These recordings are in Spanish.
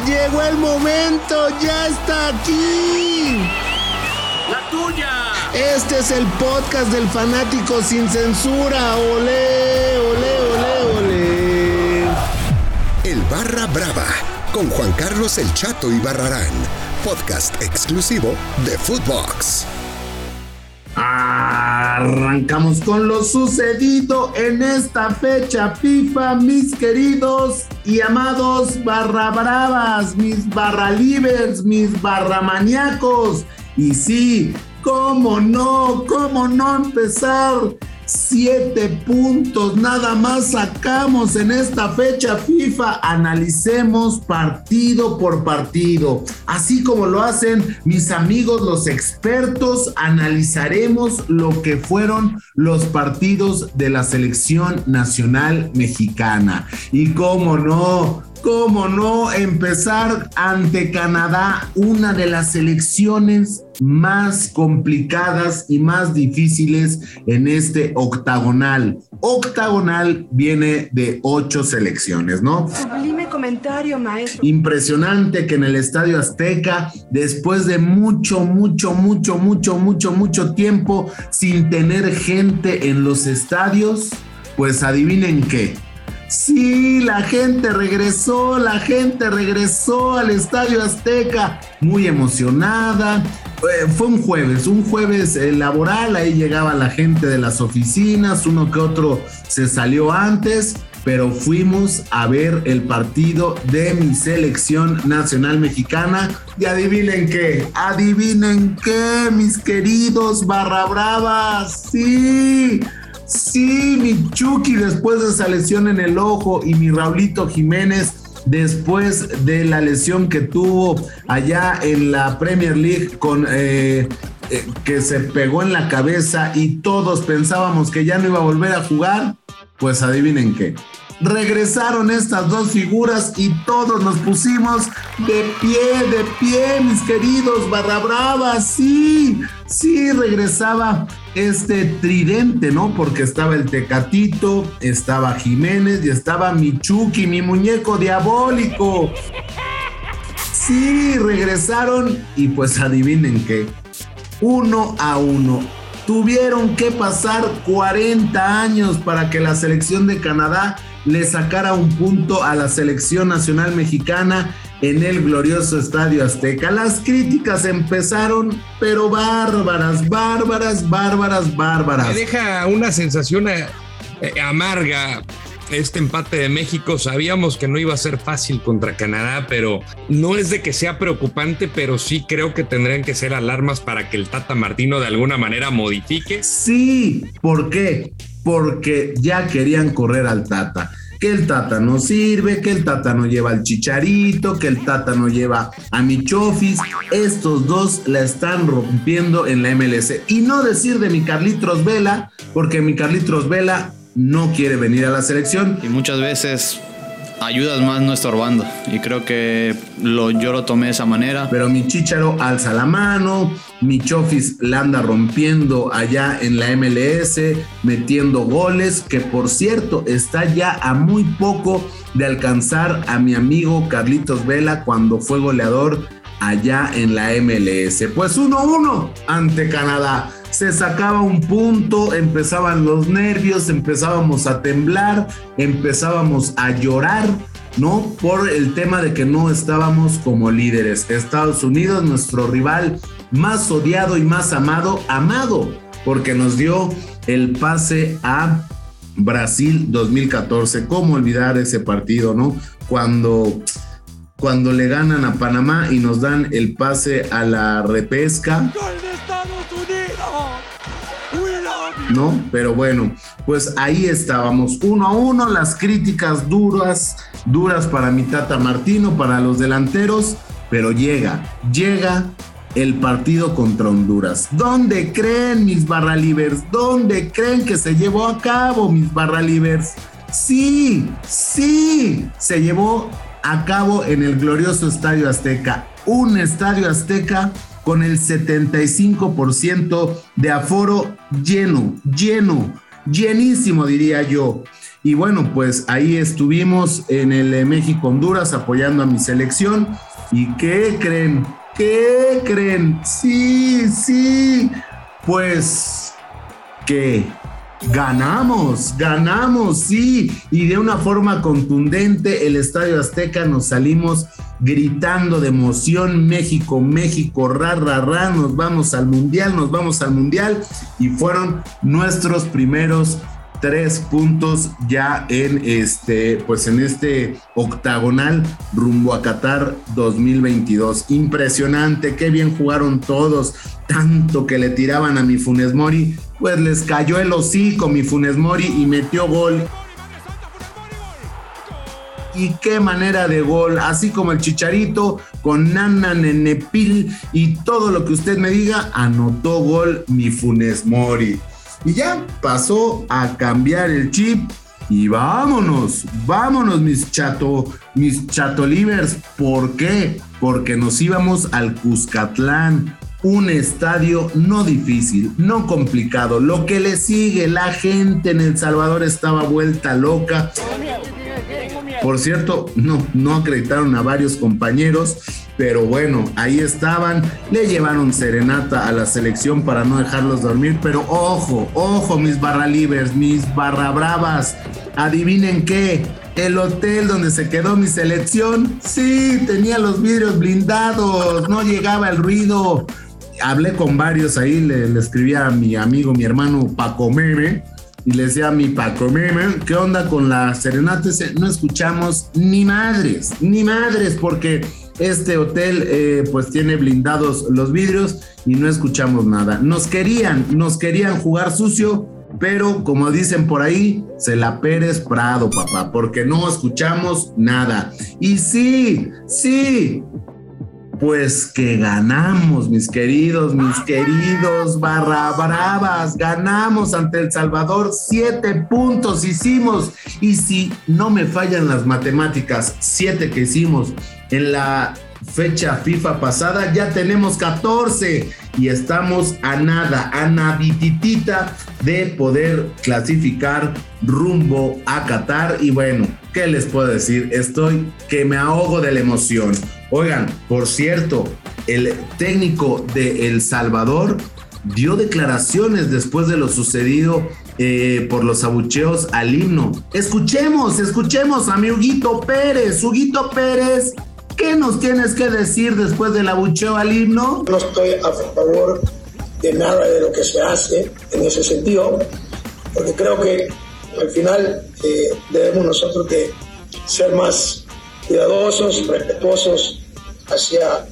llegó el momento, ya está aquí. La tuya. Este es el podcast del fanático sin censura. Ole, ole, ole, ole. El Barra Brava con Juan Carlos El Chato y Barrarán, podcast exclusivo de Footbox. Arrancamos con lo sucedido en esta fecha FIFA, mis queridos y amados barra bravas, mis barra libres, mis barra maníacos. Y sí, cómo no, cómo no empezar Siete puntos nada más sacamos en esta fecha FIFA. Analicemos partido por partido. Así como lo hacen mis amigos los expertos, analizaremos lo que fueron los partidos de la selección nacional mexicana. Y cómo no, cómo no empezar ante Canadá, una de las selecciones más complicadas y más difíciles en este octagonal. Octagonal viene de ocho selecciones, ¿no? Sublime comentario, maestro. Impresionante que en el Estadio Azteca, después de mucho, mucho, mucho, mucho, mucho, mucho tiempo sin tener gente en los estadios, pues adivinen qué Sí, la gente regresó, la gente regresó al Estadio Azteca, muy emocionada. Eh, fue un jueves, un jueves eh, laboral, ahí llegaba la gente de las oficinas, uno que otro se salió antes, pero fuimos a ver el partido de mi selección nacional mexicana. Y adivinen qué, adivinen qué, mis queridos barra bravas, sí Sí, mi Chucky después de esa lesión en el ojo y mi Raulito Jiménez después de la lesión que tuvo allá en la Premier League con eh, eh, que se pegó en la cabeza y todos pensábamos que ya no iba a volver a jugar, pues adivinen qué. Regresaron estas dos figuras y todos nos pusimos de pie, de pie, mis queridos barra brava, sí, sí, regresaba este tridente, ¿no? Porque estaba el Tecatito, estaba Jiménez y estaba Michuki, mi muñeco diabólico. Sí, regresaron y pues adivinen qué. Uno a uno. Tuvieron que pasar 40 años para que la selección de Canadá le sacara un punto a la selección nacional mexicana en el glorioso Estadio Azteca. Las críticas empezaron, pero bárbaras, bárbaras, bárbaras, bárbaras. Me deja una sensación eh, eh, amarga este empate de México. Sabíamos que no iba a ser fácil contra Canadá, pero no es de que sea preocupante, pero sí creo que tendrían que ser alarmas para que el Tata Martino de alguna manera modifique. Sí, ¿por qué? Porque ya querían correr al Tata que el Tata no sirve, que el Tata no lleva al Chicharito, que el Tata no lleva a Michofis. Estos dos la están rompiendo en la MLS. Y no decir de mi Carlitos Vela, porque mi Carlitos Vela no quiere venir a la selección. Y muchas veces ayudas más no estorbando. Y creo que lo, yo lo tomé de esa manera. Pero mi Chicharo alza la mano, mi Chofis la anda rompiendo allá en la MLS, metiendo goles, que por cierto está ya a muy poco de alcanzar a mi amigo Carlitos Vela cuando fue goleador allá en la MLS. Pues 1-1 ante Canadá se sacaba un punto, empezaban los nervios, empezábamos a temblar, empezábamos a llorar, ¿no? Por el tema de que no estábamos como líderes. Estados Unidos, nuestro rival más odiado y más amado, amado, porque nos dio el pase a Brasil 2014. ¿Cómo olvidar ese partido, no? Cuando cuando le ganan a Panamá y nos dan el pase a la repesca. ¿No? Pero bueno, pues ahí estábamos, uno a uno, las críticas duras, duras para mi Tata Martino, para los delanteros, pero llega, llega el partido contra Honduras. ¿Dónde creen mis barralivers? ¿Dónde creen que se llevó a cabo mis barralivers? Sí, sí, se llevó a cabo en el glorioso Estadio Azteca. Un Estadio Azteca con el 75% de aforo lleno, lleno, llenísimo diría yo. Y bueno, pues ahí estuvimos en el eh, México-Honduras apoyando a mi selección. ¿Y qué creen? ¿Qué creen? Sí, sí. Pues que ganamos, ganamos, sí. Y de una forma contundente, el Estadio Azteca nos salimos gritando de emoción, México, México, ra, ra, ra, nos vamos al Mundial, nos vamos al Mundial. Y fueron nuestros primeros tres puntos ya en este, pues en este octagonal rumbo a Qatar 2022. Impresionante, qué bien jugaron todos, tanto que le tiraban a mi Funes Mori, pues les cayó el hocico mi Funes Mori y metió gol. Y qué manera de gol, así como el Chicharito con Nana Nenepil y todo lo que usted me diga, anotó gol mi Funes Mori. Y ya pasó a cambiar el chip y vámonos, vámonos mis chato, mis chatolivers. ¿Por qué? Porque nos íbamos al Cuscatlán, un estadio no difícil, no complicado. Lo que le sigue, la gente en El Salvador estaba vuelta loca. Por cierto, no, no acreditaron a varios compañeros pero bueno, ahí estaban, le llevaron serenata a la selección para no dejarlos dormir, pero ojo, ojo mis barra libres, mis barra bravas, adivinen qué, el hotel donde se quedó mi selección, sí, tenía los vidrios blindados, no llegaba el ruido. Hablé con varios ahí, le, le escribí a mi amigo, mi hermano Paco Meme, y le decía a mi Paco Meme, ¿qué onda con la serenata? No escuchamos ni madres, ni madres, porque este hotel eh, pues tiene blindados los vidrios y no escuchamos nada. Nos querían, nos querían jugar sucio, pero como dicen por ahí, se la Pérez Prado, papá, porque no escuchamos nada. Y sí, sí, pues que ganamos, mis queridos, mis queridos barra bravas, ganamos ante El Salvador, siete puntos hicimos. Y si no me fallan las matemáticas, siete que hicimos en la fecha FIFA pasada, ya tenemos 14 y estamos a nada, a nadititita de poder clasificar rumbo a Qatar. Y bueno, ¿qué les puedo decir? Estoy que me ahogo de la emoción. Oigan, por cierto, el técnico de El Salvador dio declaraciones después de lo sucedido eh, por los abucheos al himno. Escuchemos, escuchemos a mi Huguito Pérez. Huguito Pérez ¿Qué nos tienes que decir después del abucheo al himno? No estoy a favor de nada de lo que se hace en ese sentido, porque creo que al final eh, debemos nosotros de ser más cuidadosos, respetuosos hacia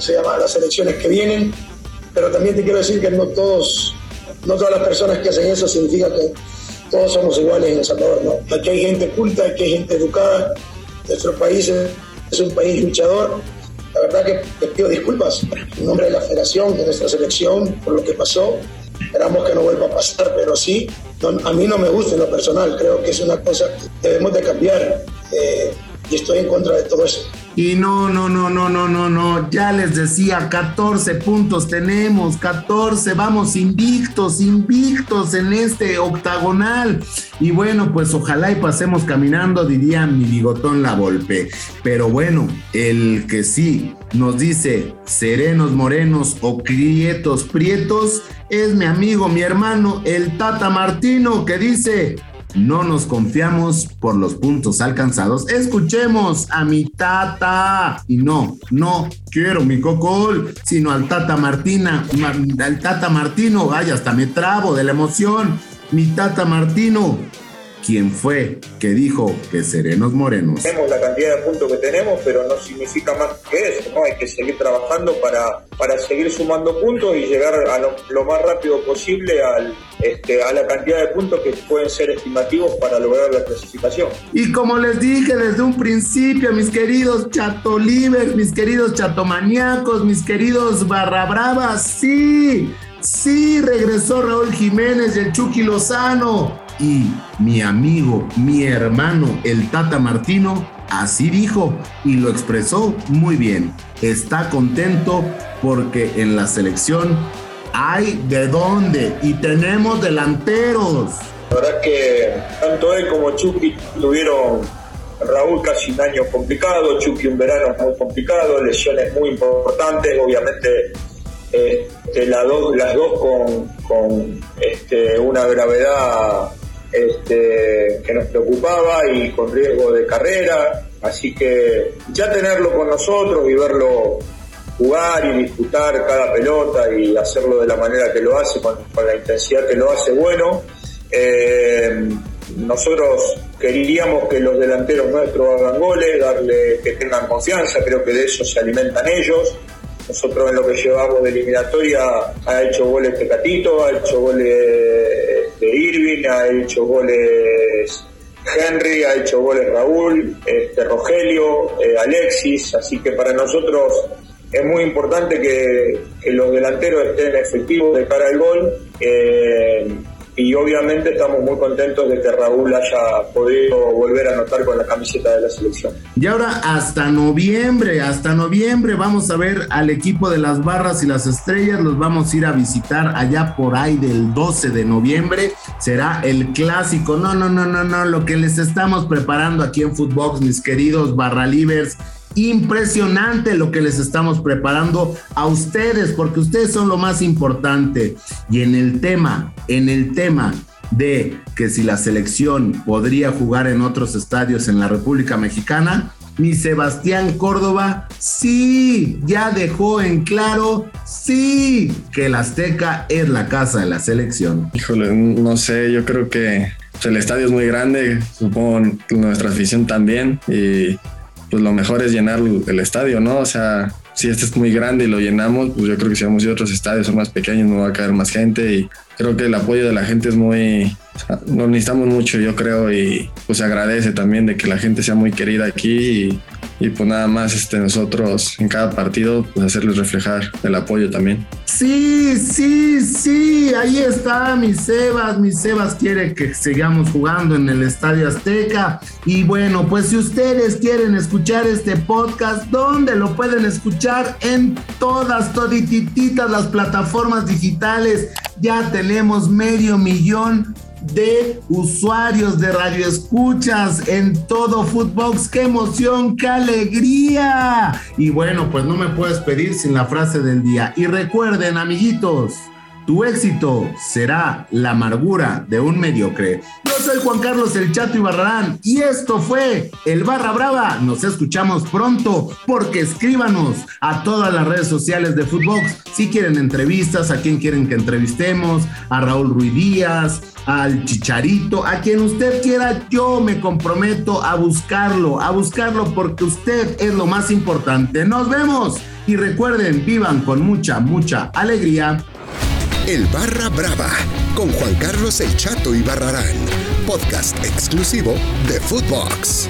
se llama? las elecciones que vienen, pero también te quiero decir que no todos, no todas las personas que hacen eso significa que todos somos iguales en El Salvador, ¿no? Aquí hay gente culta, aquí hay gente educada, nuestro país es es un país luchador. La verdad que te pido disculpas en nombre de la federación, de nuestra selección, por lo que pasó. Esperamos que no vuelva a pasar, pero sí, a mí no me gusta en lo personal. Creo que es una cosa que debemos de cambiar eh, y estoy en contra de todo eso. Y no, no, no, no, no, no, no. Ya les decía, 14 puntos tenemos, 14. Vamos invictos, invictos en este octagonal. Y bueno, pues ojalá y pasemos caminando, diría mi bigotón la golpe. Pero bueno, el que sí nos dice serenos morenos o crietos prietos es mi amigo, mi hermano, el Tata Martino, que dice no nos confiamos por los puntos alcanzados. Escuchemos a mi tata. Y no, no quiero mi cocol, sino al tata Martina, al tata Martino. Ay, hasta me trabo de la emoción. Mi tata Martino quién fue que dijo que serenos morenos. Tenemos la cantidad de puntos que tenemos, pero no significa más que eso, ¿no? Hay que seguir trabajando para, para seguir sumando puntos y llegar a lo, más rápido posible al, este, a la cantidad de puntos que pueden ser estimativos para lograr la clasificación. Y como les dije desde un principio, mis queridos chatolivers, mis queridos chatomaníacos, mis queridos barra bravas, sí, sí, regresó Raúl Jiménez y el Chucky Lozano y mi amigo, mi hermano, el Tata Martino, así dijo y lo expresó muy bien. Está contento porque en la selección hay de dónde y tenemos delanteros. La verdad que tanto él como Chucky tuvieron Raúl casi un año complicado, Chucky un verano muy complicado, lesiones muy importantes, obviamente este, las dos con, este, una gravedad este, que nos preocupaba y con riesgo de carrera, así que ya tenerlo con nosotros y verlo jugar y disputar cada pelota y hacerlo de la manera que lo hace, con, la intensidad que lo hace, bueno. Eh, nosotros queríamos que los delanteros nuestros hagan goles, darle que tengan confianza, creo que de eso se alimentan ellos. Nosotros en lo que llevamos de eliminatoria ha hecho goles Tecatito, ha hecho goles de Irving, ha hecho goles Henry, ha hecho goles Raúl, este, Rogelio, eh, Alexis, así que para nosotros es muy importante que, los delanteros estén efectivos de cara al gol. Eh, y obviamente estamos muy contentos de que Raúl haya podido volver a anotar con la camiseta de la selección. Y ahora hasta noviembre, hasta noviembre vamos a ver al equipo de las barras y las estrellas, los vamos a ir a visitar allá por ahí del 12 de noviembre, será el clásico, no, no, no, no, no, lo que les estamos preparando aquí en Footbox, mis queridos barralivers impresionante lo que les estamos preparando a ustedes, porque ustedes son lo más importante. Y en el tema, en el tema de que si la selección podría jugar en otros estadios en la República Mexicana, mi Sebastián Córdoba sí, ya dejó en claro, sí, que el Azteca es la casa de la selección. Híjole, no sé, yo creo que el estadio es muy grande, supongo nuestra afición también, y pues lo mejor es llenar el estadio, ¿no? O sea, si este es muy grande y lo llenamos, pues yo creo que si vamos a otros estadios son más pequeños, no va a caer más gente y creo que el apoyo de la gente es muy, lo necesitamos mucho, yo creo, y pues se agradece también de que la gente sea muy querida aquí y y pues nada más este, nosotros en cada partido pues hacerles reflejar el apoyo también. Sí, sí, sí, ahí está mi Sebas, mi Sebas quiere que sigamos jugando en el Estadio Azteca y bueno, pues si ustedes quieren escuchar este podcast, ¿dónde lo pueden escuchar? En todas, todititas las plataformas digitales, ya tenemos medio millón de usuarios de radio escuchas en todo Footbox. ¡Qué emoción, qué alegría! Y bueno, pues no me puedes pedir sin la frase del día. Y recuerden, amiguitos, tu éxito será la amargura de un mediocre. Yo soy Juan Carlos El Chato Ibarrarán y esto fue El Barra Brava. Nos escuchamos pronto porque escríbanos a todas las redes sociales de Footbox si quieren entrevistas, a quien quieren que entrevistemos, a Raúl Ruiz Díaz, al Chicharito, a quien usted quiera, yo me comprometo a buscarlo, a buscarlo porque usted es lo más importante. Nos vemos y recuerden, vivan con mucha, mucha alegría el Barra Brava con Juan Carlos El Chato y Barrarán, podcast exclusivo de Footbox.